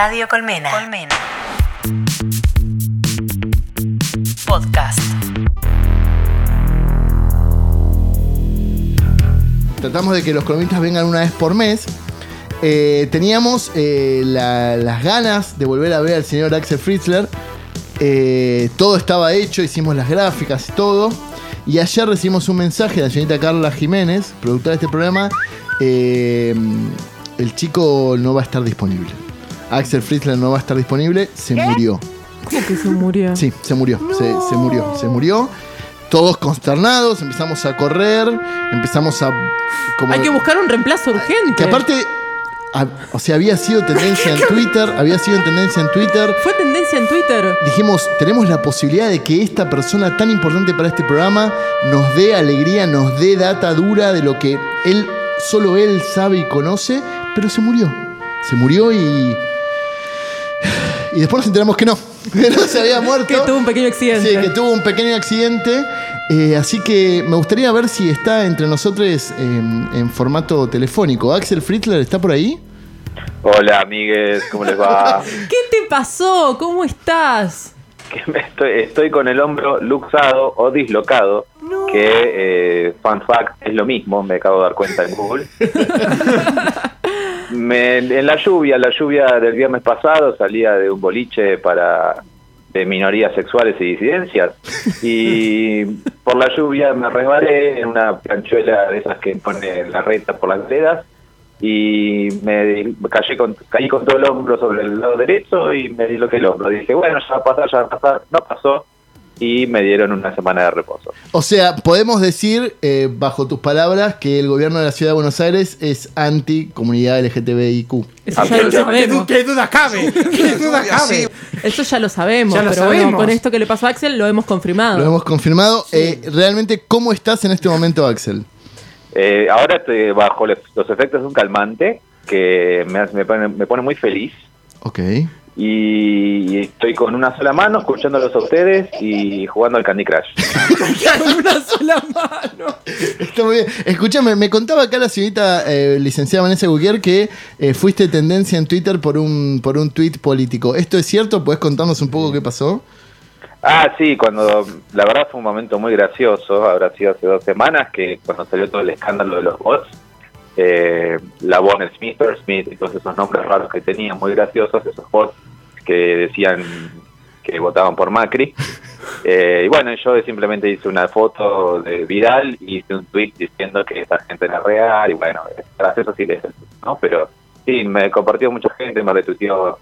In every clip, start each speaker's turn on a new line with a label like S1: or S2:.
S1: Radio Colmena. Colmena. Podcast.
S2: Tratamos de que los columnistas vengan una vez por mes. Eh, teníamos eh, la- las ganas de volver a ver al señor Axel Fritzler. Eh, todo estaba hecho, hicimos las gráficas y todo. Y ayer recibimos un mensaje de la señorita Carla Jiménez, productora de este programa. eh, el chico no va a estar disponible. Axel Fritzler no va a estar disponible, se murió.
S3: ¿Cómo que se murió?
S2: Sí, se murió, se, se murió, se murió. Todos consternados, empezamos a correr, empezamos a... Como,
S3: Hay que buscar un reemplazo urgente.
S2: que aparte, a- o sea, había sido tendencia en Twitter, había sido tendencia en Twitter.
S3: Fue tendencia en Twitter.
S2: Dijimos, tenemos la posibilidad de que esta persona tan importante para este programa nos dé alegría, nos dé data dura de lo que él, solo él sabe y conoce, pero se murió. Se murió y... Y después nos enteramos que no, que no se había muerto.
S3: Que tuvo un pequeño accidente.
S2: Sí, que tuvo un pequeño accidente. Eh, así que me gustaría ver si está entre nosotros en, en formato telefónico. Axel Fritzler está por ahí.
S4: Hola amigues, ¿cómo les va?
S3: ¿Qué te pasó? ¿Cómo estás?
S4: Que me estoy, estoy con el hombro luxado o dislocado, que eh, fun fact es lo mismo, me acabo de dar cuenta en Google. Me- en la lluvia, la lluvia del viernes pasado salía de un boliche para de minorías sexuales y disidencias y por la lluvia me resbalé en una planchuela de esas que pone la reta por las veredas y me caí con, caí con todo el hombro sobre el lado derecho y me disloqué el hombro. Dije, bueno, ya va a pasar, ya va a pasar. No pasó y me dieron una semana de reposo.
S2: O sea, podemos decir, eh, bajo tus palabras, que el gobierno de la ciudad de Buenos Aires es anti-comunidad LGTBIQ.
S3: Eso ya lo sabemos.
S5: ¿Qué duda cabe? ¿Qué duda cabe?
S3: Eso ya lo sabemos.
S5: Ya lo
S3: pero bueno,
S5: sabemos.
S3: con esto que le pasó a Axel lo hemos confirmado.
S2: Lo hemos confirmado. Eh, realmente, ¿cómo estás en este momento, Axel?
S4: Eh, ahora estoy bajo los efectos de un calmante que me, hace- me, pone, me pone muy feliz
S2: Ok.
S4: Y estoy con una sola mano escuchándolos a ustedes y jugando al Candy Crush.
S3: Con una sola mano.
S2: Está muy bien. Escúchame, me contaba acá la señorita eh, licenciada Vanessa Guquier que eh, fuiste tendencia en Twitter por un, por un tweet político. ¿Esto es cierto? ¿Puedes contarnos un poco qué pasó?
S4: Ah, sí, cuando la verdad fue un momento muy gracioso, habrá sido hace dos semanas, que cuando salió todo el escándalo de los bots, eh, la Bonner Smith, Smith y todos esos nombres raros que tenían, muy graciosos, esos bots que decían que votaban por Macri. Eh, y bueno, yo simplemente hice una foto de viral y hice un tweet diciendo que esa gente era real y bueno, tras eso sí les ¿no? Pero sí, me compartió mucha gente, me retuiteó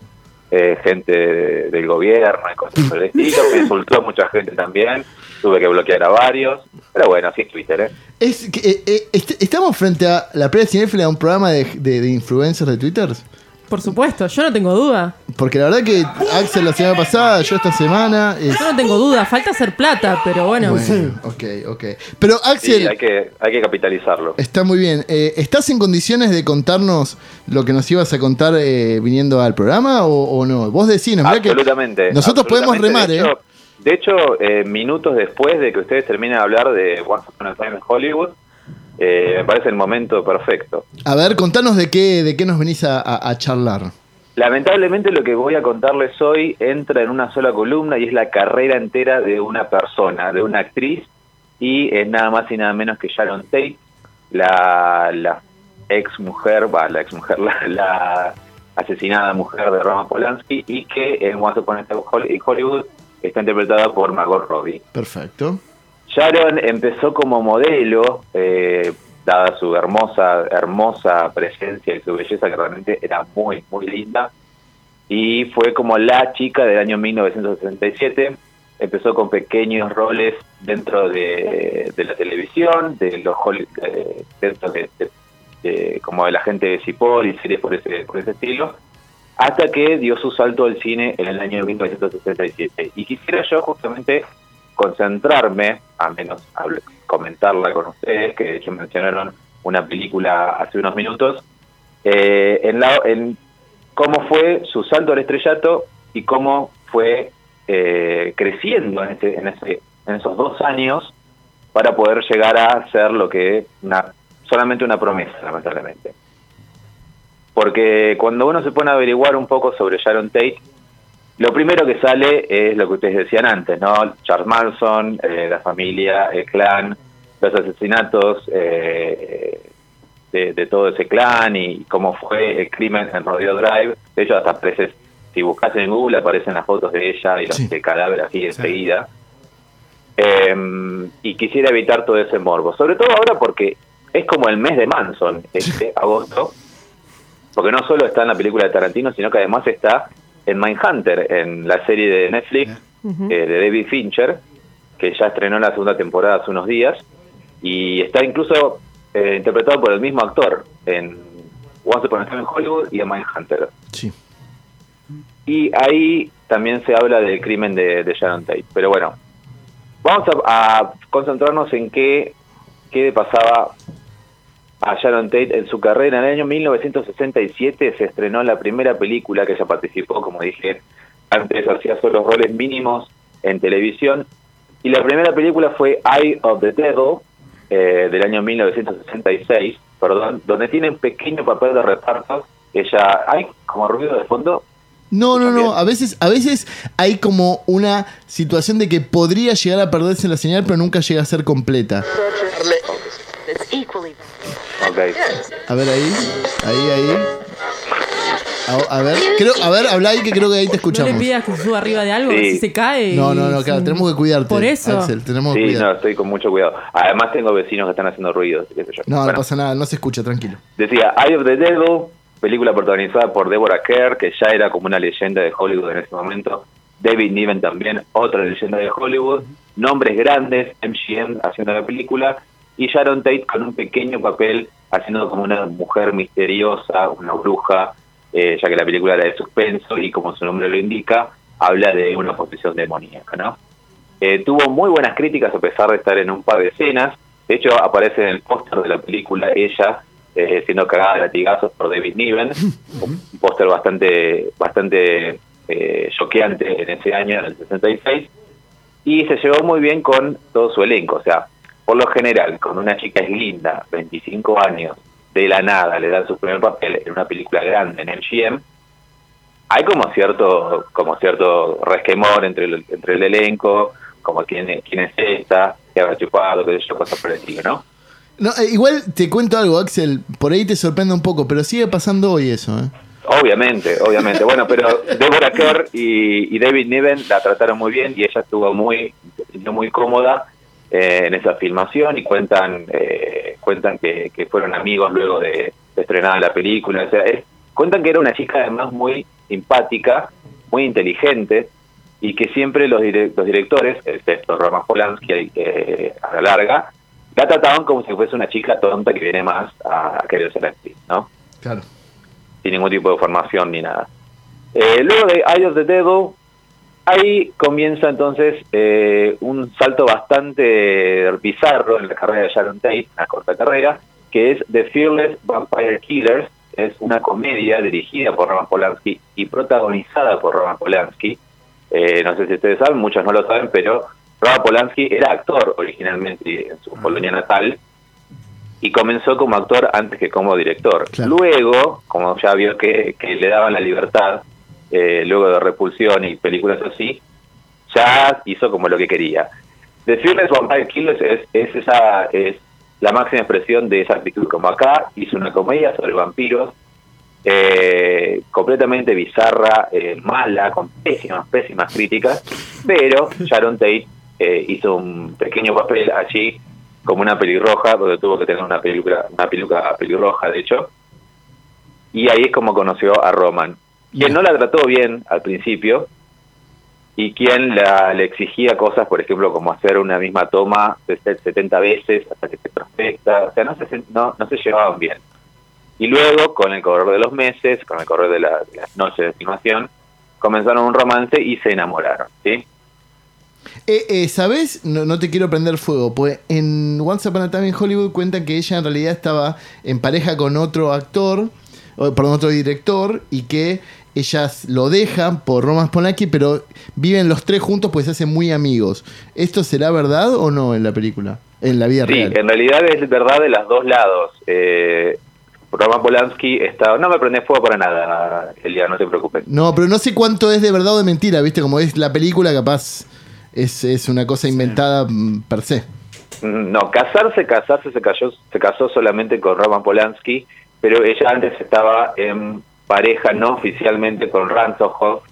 S4: eh, gente de- del gobierno y cosas por el estilo, me insultó mucha gente también, tuve que bloquear a varios, pero bueno, así es Twitter, ¿eh?
S2: Es que, eh, eh, est- ¿Estamos frente a la previa cinéfila de un programa de, de- de influencers de Twitter?
S3: Por supuesto, yo no tengo duda.
S2: Porque la verdad que Axel la semana pasada, yo esta semana... es-
S3: Yo no tengo duda. Falta hacer plata, pero bueno.
S2: Bueno, ok, ok. Pero
S4: Sí,
S2: Axel,
S4: hay que, hay que capitalizarlo.
S2: está muy bien. Eh, ¿Estás en condiciones de contarnos lo que nos ibas a contar eh, viniendo al programa o, o no? Vos decinos. mirá que
S4: Absolutamente.
S2: Nosotros podemos remar,
S4: absolutamente.
S2: ¿eh?
S4: De hecho, de hecho, eh, minutos después de que ustedes terminen de hablar de Once Upon a Time in Hollywood, eh, me parece el momento perfecto.
S2: A ver, contanos de qué, de qué nos venís a, a- a charlar.
S4: Lamentablemente lo que voy a contarles hoy entra en una sola columna y es la carrera entera de una persona, de una actriz, y es nada más y nada menos que Sharon Tate, la, la ex mujer, va, la ex mujer, la, la asesinada mujer de Roman Polanski, y que en Once Upon a Hollywood está interpretada por Margot Robbie.
S2: Perfecto.
S4: Sharon empezó como modelo, eh, dada su hermosa, hermosa presencia y su belleza, que realmente era muy, muy linda. Y fue como la chica del año 1967. Empezó con pequeños roles dentro de, la televisión, de los de- dentro de, de- de- como de la gente de Cipoll y series por ese, por ese estilo, hasta que dio su salto al cine en el año 1967. Y quisiera yo justamente concentrarme, a menos comentarla con ustedes, que de hecho mencionaron una película hace unos minutos, eh, en, la, en cómo fue su salto al estrellato y cómo fue eh, creciendo en, ese, en, ese, en esos dos años para poder llegar a ser lo que una solamente una promesa, lamentablemente. porque cuando uno se pone a averiguar un poco sobre Sharon Tate, lo primero que sale es lo que ustedes decían antes, ¿no? Charles Manson, eh, la familia, el clan, los asesinatos eh, de, de todo ese clan y cómo fue el crimen en Rodeo Drive. De hecho, hasta aparece, si buscas en Google, aparecen las fotos de ella y los
S2: Sí.
S4: de cadáver así enseguida. Eh, y quisiera evitar todo ese morbo, sobre todo ahora porque es como el mes de Manson, este agosto, porque no solo está en la película de Tarantino, sino que además está en Mindhunter, en la serie de Netflix eh, de David Fincher, que ya estrenó la segunda temporada hace unos días, y está incluso eh, interpretado por el mismo actor en Once Upon a Time in Hollywood y en Mindhunter.
S2: Sí.
S4: Y ahí también se habla del crimen de, de Sharon Tate. Pero bueno, vamos a, a concentrarnos en qué, qué pasaba a Sharon Tate en su carrera. En el año 1967 se estrenó la primera película que ella participó, como dije antes, hacía solo roles mínimos en televisión. Y la primera película fue Eye of the Devil, eh, del año 1966, perdón, donde tiene un pequeño papel de reparto. Ella, ¿hay como ruido de fondo?
S2: No, no, no. A veces, a veces hay como una situación de que podría llegar a perderse la señal, pero nunca llega a ser completa.
S4: Ok.
S2: A ver ahí, ahí, ahí. A, a ver, creo, a ver, habla ahí que creo que ahí te
S3: No
S2: escuchamos.
S3: le pidas que se suba arriba de algo,
S4: Sí.
S3: si se cae.
S2: No, no, no,
S3: es
S2: claro,
S3: un-
S2: tenemos que cuidarte.
S3: Por eso.
S2: Axel, tenemos que
S4: Sí, no,
S2: cuidar.
S4: estoy con mucho cuidado. Además tengo vecinos que están haciendo ruidos. qué sé yo.
S2: No, no
S4: Bueno,
S2: pasa nada, no se escucha, tranquilo.
S4: Decía, Eye of the Devil, película protagonizada por Deborah Kerr, que ya era como una leyenda de Hollywood en ese momento. David Niven también, otra leyenda de Hollywood. Nombres grandes, MGM haciendo la película. Y Sharon Tate con un pequeño papel haciendo como una mujer misteriosa, una bruja, eh, ya que la película era de suspenso y como su nombre lo indica, habla de una posesión demoníaca, ¿no? Eh, tuvo muy buenas críticas a pesar de estar en un par de escenas. De hecho, aparece en el póster de la película ella eh, siendo cagada de latigazos por David Niven. un póster bastante bastante eh, choqueante en ese año, en el 66. Y se llevó muy bien con todo su elenco. O sea, por lo general, con una chica es linda, 25 años, de la nada le dan su primer papel en una película grande en MGM, hay como cierto como cierto resquemor entre el, entre el elenco, como quién, es- quién es esta, que habrá chupado, qué sé yo, cosas por el estilo, ¿no?
S2: No, eh, igual te cuento algo, Axel, por ahí te sorprende un poco, pero sigue pasando hoy eso, ¿eh?
S4: Obviamente, obviamente. Bueno, pero Deborah Kerr y, y David Niven la trataron muy bien y ella estuvo muy, muy cómoda eh, en esa filmación y cuentan eh, cuentan que, que fueron amigos luego de, de estrenada la película. O sea, es- cuentan que era una chica además muy simpática, muy inteligente y que siempre los, dire- los directores, excepto Roman Polanski eh, a la larga, la trataban como si fuese una chica tonta que viene más a, a querer ser actriz, ¿no?
S2: Claro.
S4: sin ningún tipo de formación ni nada. Eh, luego de Eye of the Devil, ahí comienza entonces eh, un salto bastante bizarro en la carrera de Sharon Tate, una corta carrera, que es The Fearless Vampire Killers, es una comedia dirigida por Roman Polanski y protagonizada por Roman Polanski. Eh, no sé si ustedes saben, muchos no lo saben, pero Roman Polanski era actor originalmente en su colonia natal y comenzó como actor antes que como director.
S2: Claro.
S4: Luego, como ya vio que, que le daban la libertad, eh, luego de Repulsión y películas así, ya hizo como lo que quería. The Fearless Vampire Killers es, es esa es la máxima expresión de esa actitud. Como acá hizo una comedia sobre vampiros, eh, completamente bizarra, eh, mala, con pésimas, pésimas críticas, pero Sharon Tate eh, hizo un pequeño papel allí como una pelirroja, donde tuvo que tener una peluca, una peluca pelirroja, de hecho, y ahí es como conoció a Roman, quien no la trató bien al principio, y quien la, le exigía cosas, por ejemplo, como hacer una misma toma de 70 veces hasta que se perfecta, o sea, no se, no, se llevaban bien. Y luego, con el correr de los meses, con el correr de, la- de las noches de filmación, comenzaron un romance y se enamoraron, ¿sí?
S2: Eh, eh, ¿Sabes? No, no te quiero prender fuego, pues en Once Upon a Time in Hollywood cuentan que ella en realidad estaba en pareja con otro actor, perdón, otro director, y que ellas lo dejan por Roman Polanski, pero viven los tres juntos pues se hacen muy amigos. ¿Esto será verdad o no en la película? En la vida
S4: Sí,
S2: real.
S4: en realidad es verdad de los dos lados. Eh, Roman Polanski estaba... No me prende fuego para nada, Elia, no te preocupes.
S2: No, pero no sé cuánto es de verdad o de mentira, ¿viste? Como es la película, capaz es, es una cosa inventada mm, per se.
S4: Mm, No, casarse, casarse, se, cayó, se casó solamente con Roman Polanski, pero ella antes estaba en pareja no oficialmente con Ransom Hoff,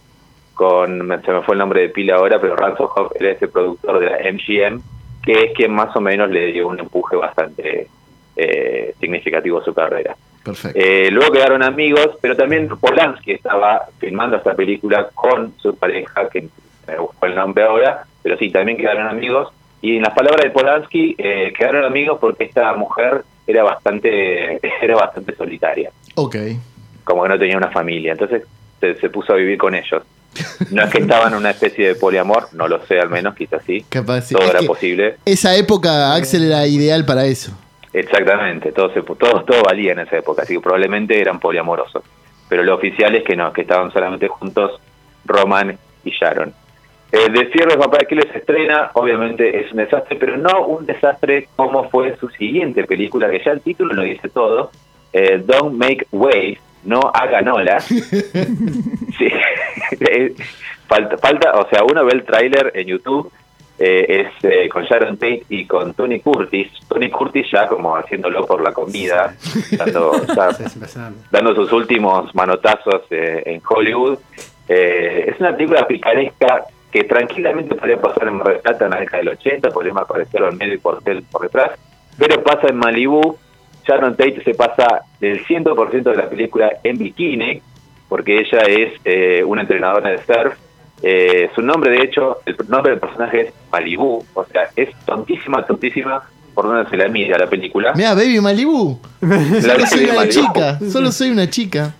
S4: con, se me fue el nombre de pila ahora, pero Ransom Hoff era ese productor de la MGM, que es quien más o menos le dio un empuje bastante eh, significativo a su carrera.
S2: Perfecto.
S4: Eh, luego quedaron amigos, pero también Polanski estaba filmando esta película con su pareja, que me busco el nombre ahora, pero sí, también quedaron amigos. Y en las palabras de Polanski, eh, quedaron amigos porque esta mujer era bastante, era bastante solitaria,
S2: ok.
S4: Como que no tenía una familia. Entonces se, se puso a vivir con ellos. No es que estaban en una especie de poliamor, no lo sé al menos, quizás sí.
S2: Capaz.
S4: Todo era posible.
S2: Esa época, Axel era ideal para eso.
S4: Exactamente, todo, se, todo, todo valía en esa época, así que probablemente eran poliamorosos. Pero lo oficial es que no, que estaban solamente juntos Roman y Sharon. Eh, de cierre, Papá de Aquiles estrena, obviamente es un desastre, pero no un desastre como fue su siguiente película, que ya el título lo dice todo, eh, Don't Make Waves, no hagan olas. sí. Falta, falta, o sea, uno ve el tráiler en YouTube, eh, es eh, con Sharon Tate y con Tony Curtis. Tony Curtis ya como haciéndolo por la comida, dando, ya dando sus últimos manotazos eh, en Hollywood. Eh, es una película picaresca que tranquilamente podría pasar en Mar del Plata en la década del 80, podría aparecer al medio y por, por detrás, pero pasa en Malibú. Sharon Tate se pasa del 100% de la película en bikini, porque ella es eh, una entrenadora de surf. Eh, su nombre, de hecho, el nombre del personaje es Malibú, o sea, es tontísima, tontísima por donde se la mira la película.
S2: Mira, Baby Malibu. Solo soy una chica. Solo soy una chica.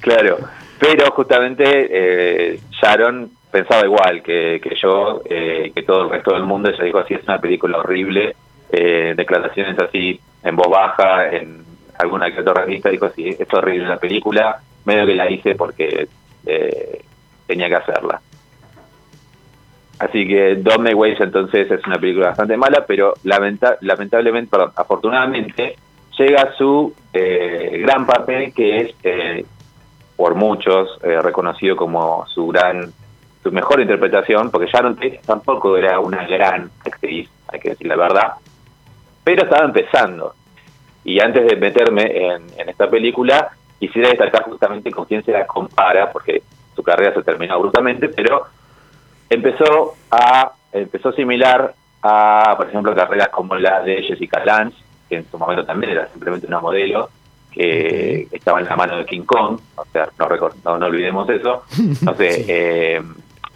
S4: Claro, pero justamente eh, Sharon pensaba igual que, que yo, eh, que todo el resto del mundo. Ella dijo así, es una película horrible, eh, declaraciones así en voz baja, en alguna que otra revista, dijo así, es horrible la película, medio que la hice porque eh, tenía que hacerla. Así que Don't Waves entonces es una película bastante mala, pero lamenta- lamentablemente, perdón, afortunadamente, llega su eh, gran papel que es eh, por muchos eh, reconocido como su gran, su mejor interpretación, porque Sharon Tate tampoco era una gran actriz, hay que decir la verdad, pero estaba empezando. Y antes de meterme en, en esta película, quisiera destacar justamente con quién se la compara, porque su carrera se terminó abruptamente, pero empezó a empezó similar a, por ejemplo, carreras como la de Jessica Lange, que en su momento también era simplemente una modelo, que estaba en la mano de King Kong, o sea, no, no, no olvidemos eso. No sé, eh,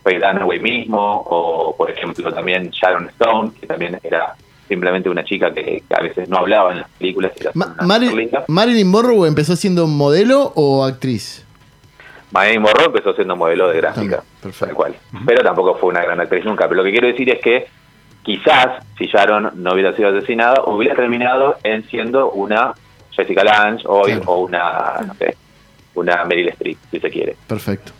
S4: Faye Dunaway mismo, o por ejemplo también Sharon Stone, que también era simplemente una chica que, que a veces no hablaba en las películas. Era
S2: Ma-
S4: una
S2: Mari-
S4: super linda.
S2: Marilyn Monroe empezó siendo modelo o actriz.
S4: Marilyn Monroe empezó siendo modelo de gráfica,
S2: perfecto.
S4: tal cual. Pero tampoco fue una gran actriz nunca. Pero lo que quiero decir es que quizás si Sharon no hubiera sido asesinada, hubiera terminado en siendo una Jessica Lange hoy
S2: Claro.
S4: o una, no sé, una Meryl Streep, si se quiere.
S2: Perfecto.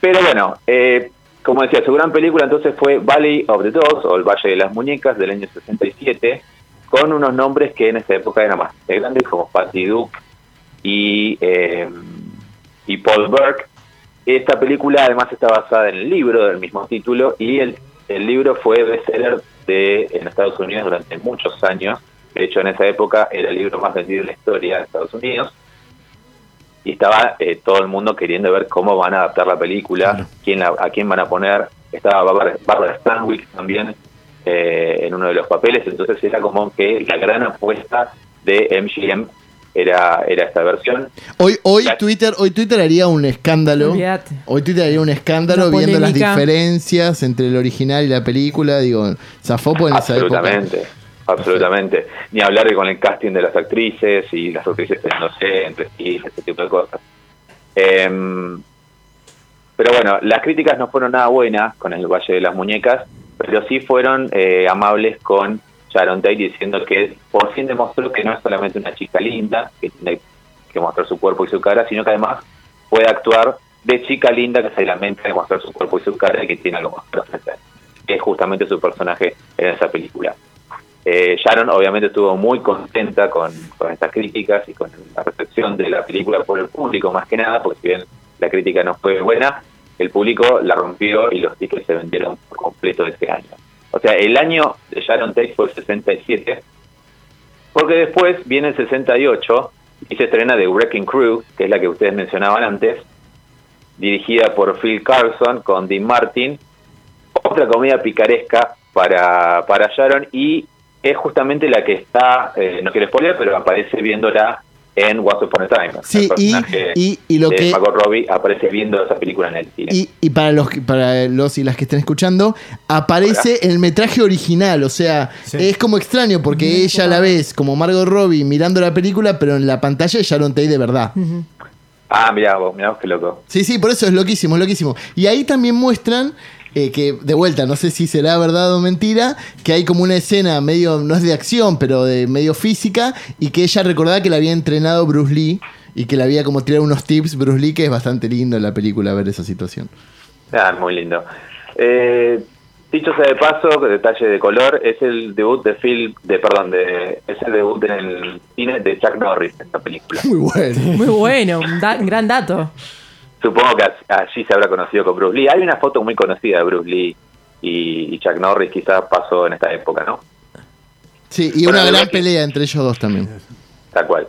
S4: Pero bueno, eh, como decía, su gran película entonces fue Valley of the Dolls o El Valle de las Muñecas del año 67, con unos nombres que en esa época eran más grandes como Patty Duke y, eh, y Paul Burke. Esta película además está basada en el libro del mismo título y el, el libro fue bestseller de, en Estados Unidos durante muchos años. De hecho, en esa época era el libro más vendido de la historia de Estados Unidos y estaba eh, todo el mundo queriendo ver cómo van a adaptar la película,
S2: Claro.
S4: quién la- a quién van a poner. Estaba Barbara, Barbara Stanwyck también eh, en uno de los papeles, entonces era como que la gran apuesta de MGM era, era esta versión.
S2: Hoy, hoy Twitter, hoy Twitter haría un escándalo. Hoy Twitter haría un escándalo
S3: Una
S2: viendo las diferencias entre el original y la película. Digo, Zafopo en esa época.
S4: Absolutamente, absolutamente. Ni hablar de con el casting de las actrices y las actrices, no sé, entre sí, ese tipo de cosas. Em, pero bueno, las críticas no fueron nada buenas con el Valle de las Muñecas, pero sí fueron eh, amables con Sharon Tate diciendo que por fin demostró que no es solamente una chica linda, que tiene que mostrar su cuerpo y su cara, sino que además puede actuar de chica linda que se lamenta de mostrar su cuerpo y su cara y que tiene algo más para ofrecer. Es justamente su personaje en esa película. Eh, Sharon obviamente estuvo muy contenta con, estas críticas y con la recepción de la película por el público más que nada, porque si bien la crítica no fue buena, el público la rompió y los tickets se vendieron por completo ese año. O sea, el año de Sharon Tate fue el 67, porque después viene el 68 y se estrena The Wrecking Crew, que es la que ustedes mencionaban antes, dirigida por Phil Carlson con Dean Martin, otra comedia picaresca para, para Sharon y es justamente la que está, eh, no quiero spoiler, pero aparece viéndola en Once Upon a Time.
S2: Sí,
S4: el
S2: y-
S4: personaje
S2: y- y lo
S4: de
S2: que-
S4: Margot Robbie aparece viendo esa película en el cine.
S2: Y, y para los que- para los y las que estén escuchando, aparece el metraje original. O sea,
S5: Sí.
S2: es como extraño porque ella la ves como Margot Robbie mirando la película, pero en la pantalla es Sharon Tate de verdad.
S4: Ah, mirá vos, mirá vos qué loco.
S2: Sí, sí, por eso es loquísimo, es loquísimo. Y ahí también muestran eh, que, de vuelta, no sé si será verdad o mentira, que hay como una escena medio, no es de acción, pero de medio física, y que ella recordaba que la había entrenado Bruce Lee y que le había como tirado unos tips Bruce Lee, que es bastante lindo en la película ver esa situación.
S4: Ah, muy lindo. Eh, dicho sea de paso, detalle de color, es el debut de Phil, de perdón, de, es el debut en el cine de Chuck Norris en esta película.
S2: Muy bueno.
S3: Muy bueno, un, da- gran dato.
S4: Supongo que allí se habrá conocido con Bruce Lee. Hay una foto muy conocida de Bruce Lee y, y Chuck Norris, quizás pasó en esta época, ¿no?
S2: Sí, y
S4: Bueno,
S2: una gran pelea entre ellos dos también.
S4: Tal cual.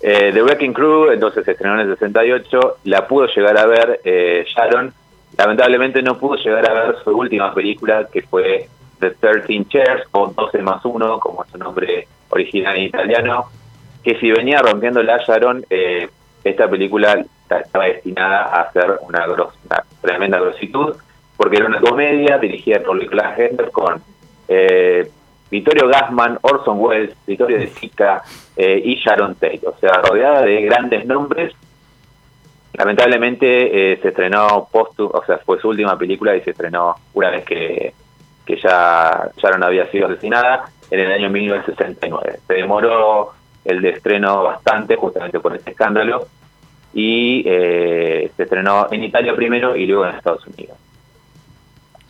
S4: Eh, The Wrecking Crew, entonces se estrenó en el 68, la pudo llegar a ver eh, Sharon, lamentablemente no pudo llegar a ver su última película, que fue The 13 Chairs, o 12 más 1, como es su nombre original en italiano, que si venía rompiendo la Sharon, eh, esta película estaba destinada a ser una, gros- una tremenda grositud, porque era una comedia dirigida por Nicolas Hender con eh, Vittorio Gassman, Orson Welles, Vittorio De Sica eh, y Sharon Tate, o sea, rodeada de grandes nombres. Lamentablemente eh, se estrenó postu, o sea, fue su última película y se estrenó una vez que, que ya Sharon había sido asesinada en el año 1969. Se demoró el de estreno bastante justamente por este escándalo y eh, se estrenó en Italia primero y luego en Estados Unidos,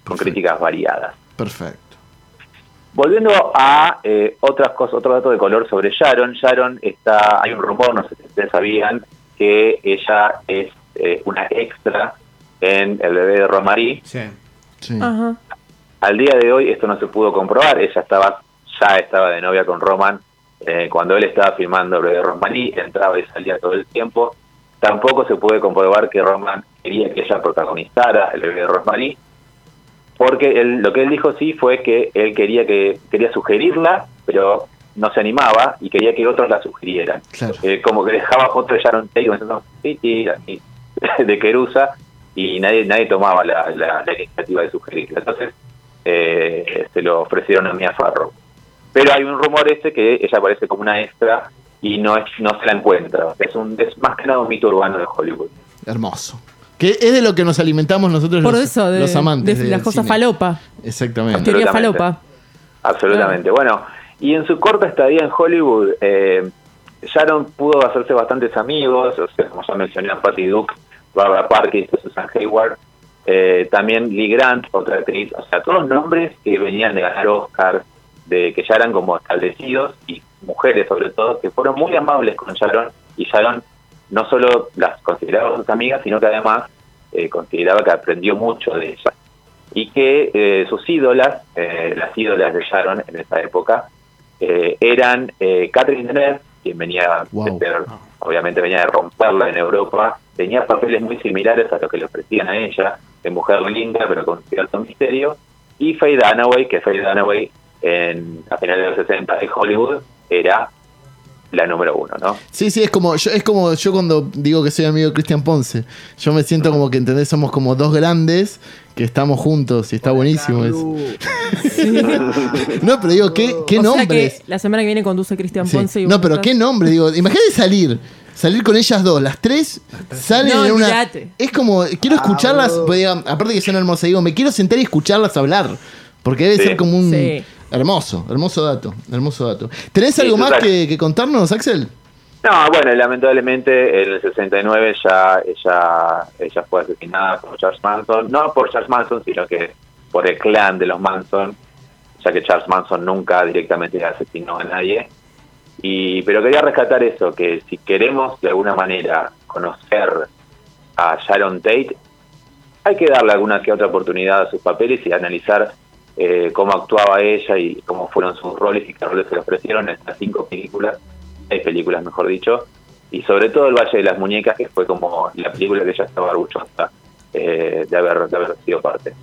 S4: con
S2: Perfecto.
S4: críticas variadas.
S2: Perfecto.
S4: Volviendo a eh, otras cosas, otro dato de color sobre Sharon. Sharon está, hay un rumor, no sé si ustedes sabían, que ella es eh, una extra en el bebé de Romary.
S5: Sí.
S2: Sí.
S3: Ajá.
S4: Al día de hoy esto no se pudo comprobar. Ella estaba, ya estaba de novia con Roman eh, cuando él estaba filmando el bebé de Romary, entraba y salía todo el tiempo. Tampoco se puede comprobar que Roman quería que ella protagonizara el bebé de Rosemary, porque él, lo que él dijo sí fue que él quería que quería sugerirla, pero no se animaba y quería que otros la sugirieran.
S2: Claro.
S4: Eh, como que dejaba fotos de Sharon Tate sí, sí, de Querusa y nadie nadie tomaba la, la- la iniciativa de sugerirla. Entonces eh, se lo ofrecieron a Mia Farrow. Pero hay un rumor este que ella aparece como una extra y no es no se la encuentra. Es un es más que nada un mito urbano de Hollywood.
S2: Hermoso. Que es de lo que nos alimentamos nosotros
S3: Por
S2: los,
S3: eso, de,
S2: los amantes.
S3: de las cosas falopa.
S2: Exactamente.
S3: Teoría
S4: Absolutamente.
S3: falopa.
S4: Absolutamente. Bueno, y en su corta estadía en Hollywood, eh, Sharon pudo hacerse bastantes amigos, o sea, como ya mencioné a Patty Duke, Barbara Parker, Susan Hayward, eh, también Lee Grant, otra actriz, o sea, todos nombres que venían de ganar Oscar, de que ya eran como establecidos, y mujeres sobre todo, que fueron muy amables con Sharon, y Sharon no solo las consideraba sus amigas, sino que además eh, consideraba que aprendió mucho de ellas y que eh, sus ídolas, eh, las ídolas de Sharon en esa época, eh, eran eh, Catherine Deneuve, quien venía
S2: Wow.
S4: de ser- obviamente venía de romperla en Europa, tenía papeles muy similares a los que le ofrecían a ella, de mujer linda pero con cierto misterio, y Faye Dunaway, que Faye Dunaway en, a finales de los 60 en Hollywood era la número uno, ¿no?
S2: Sí, sí, es como, yo, es como yo cuando digo que soy amigo de Cristian Ponce. Yo me siento como que, ¿entendés? Somos como dos grandes que estamos juntos y está buenísimo eso. No, pero digo, ¿qué, qué
S3: o sea
S2: nombres?
S3: que la semana que viene conduce Cristian
S2: Sí.
S3: Ponce y
S2: No, pero
S3: estás-
S2: qué nombre, digo, imagínate salir, salir con ellas dos, las tres salen
S3: No,
S2: en una es como quiero escucharlas, pues, digo, aparte que son hermosas, digo, me quiero sentar y escucharlas hablar, porque debe
S4: Sí.
S2: ser como un
S3: Sí.
S2: Hermoso, hermoso dato, hermoso dato. ¿Tenés
S4: Sí,
S2: algo más que, que contarnos, Axel?
S4: No, bueno, lamentablemente en el 69 ya ella, ella fue asesinada por Charles Manson, no por Charles Manson, sino que por el clan de los Manson. ya que Charles Manson nunca directamente asesinó a nadie. Y, pero quería rescatar eso, que si queremos de alguna manera conocer a Sharon Tate, hay que darle alguna que otra oportunidad a sus papeles y analizar eh, cómo actuaba ella y cómo fueron sus roles y qué roles se le ofrecieron en estas cinco películas, seis películas mejor dicho, y sobre todo El Valle de las Muñecas, que fue como la película que ella estaba orgullosa eh, de, haber, sido parte.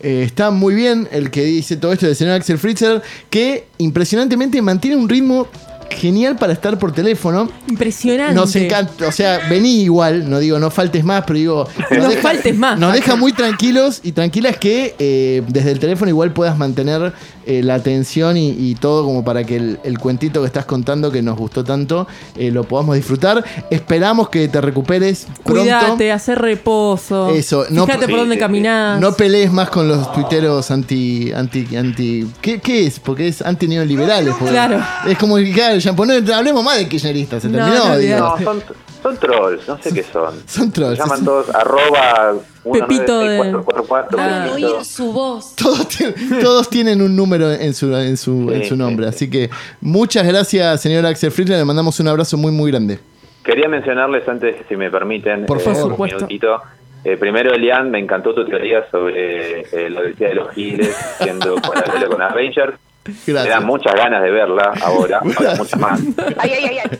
S2: Eh, está muy bien el que dice todo esto del señor Axel Fritzer, que impresionantemente mantiene un ritmo genial para estar por teléfono.
S3: Impresionante.
S2: Nos encanta, o sea, vení igual, no digo no faltes más, pero digo.
S3: No faltes más.
S2: Nos deja muy tranquilos y tranquilas que eh, desde el teléfono igual puedas mantener eh, la atención y, y todo como para que el, el cuentito que estás contando que nos gustó tanto eh, lo podamos disfrutar. Esperamos que te recuperes pronto.
S3: Cuídate, hacer reposo.
S2: Eso, no-
S3: Fíjate por dónde
S4: sí.
S3: caminás.
S2: No pelees más con los tuiteros anti. anti, anti ¿qué, qué es? Porque es anti neoliberales.
S3: Claro.
S2: Es como que, claro, ya, pues no hablemos más de kirchneristas, se
S3: No,
S2: terminó.
S3: no,
S2: digo.
S4: No, son, son trolls, no sé qué son.
S2: Son trolls.
S4: Se llaman todos arroba
S3: Pepito de-
S4: 196444,
S3: Claro.
S4: Pepito.
S6: oír su voz.
S2: Todos, tienen, todos tienen un número en su, en su, en su nombre.
S4: sí, sí.
S2: Así que muchas gracias, señor Axel Friedland. Le mandamos un abrazo muy, muy grande.
S4: Quería mencionarles antes, si me permiten,
S2: Por
S4: eh,
S2: favor.
S4: un
S3: supuesto.
S4: minutito. Eh, primero, Elian, me encantó tu teoría sobre eh, la Odisea de los Giles, siendo paralelo con Avengers. Me
S2: Gracias.
S4: dan muchas ganas de verla ahora, ahora muchas más.
S6: Ay, ay, ay, ay.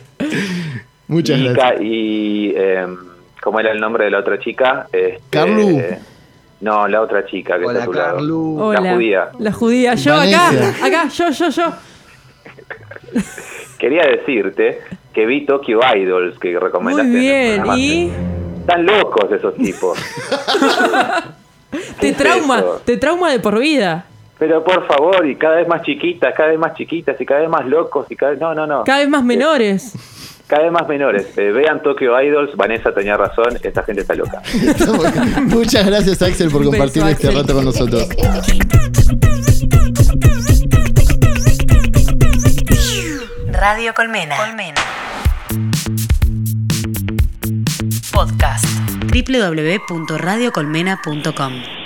S2: Muchas
S4: y,
S2: gracias.
S4: Y em, ¿cómo era el nombre de la otra chica? Este,
S2: Carlu.
S4: No, la otra chica que
S5: Hola,
S4: está a tu lado.
S5: Carlu.
S3: Hola.
S4: La judía.
S3: La judía. Yo
S2: Vanessa.
S3: acá. Acá, yo, yo, yo.
S4: Quería decirte que vi Tokyo Idols que
S3: Muy
S4: recomendaste. en el
S3: bien. Y
S4: Están locos esos tipos.
S3: te
S4: es
S3: trauma,
S4: eso?
S3: te trauma de por vida.
S4: Pero por favor, y cada vez más chiquitas, cada vez más chiquitas y cada vez más locos y cada vez... No, no, no.
S3: Cada vez más menores.
S4: Cada vez más menores. Eh, vean Tokyo Idols, Vanessa tenía razón, esta gente está loca.
S2: Muchas gracias, Axel, por compartir
S3: beso,
S2: este
S3: Axel.
S2: rato con nosotros.
S1: Radio Colmena. Colmena. Podcast.
S6: www.radiocolmena.com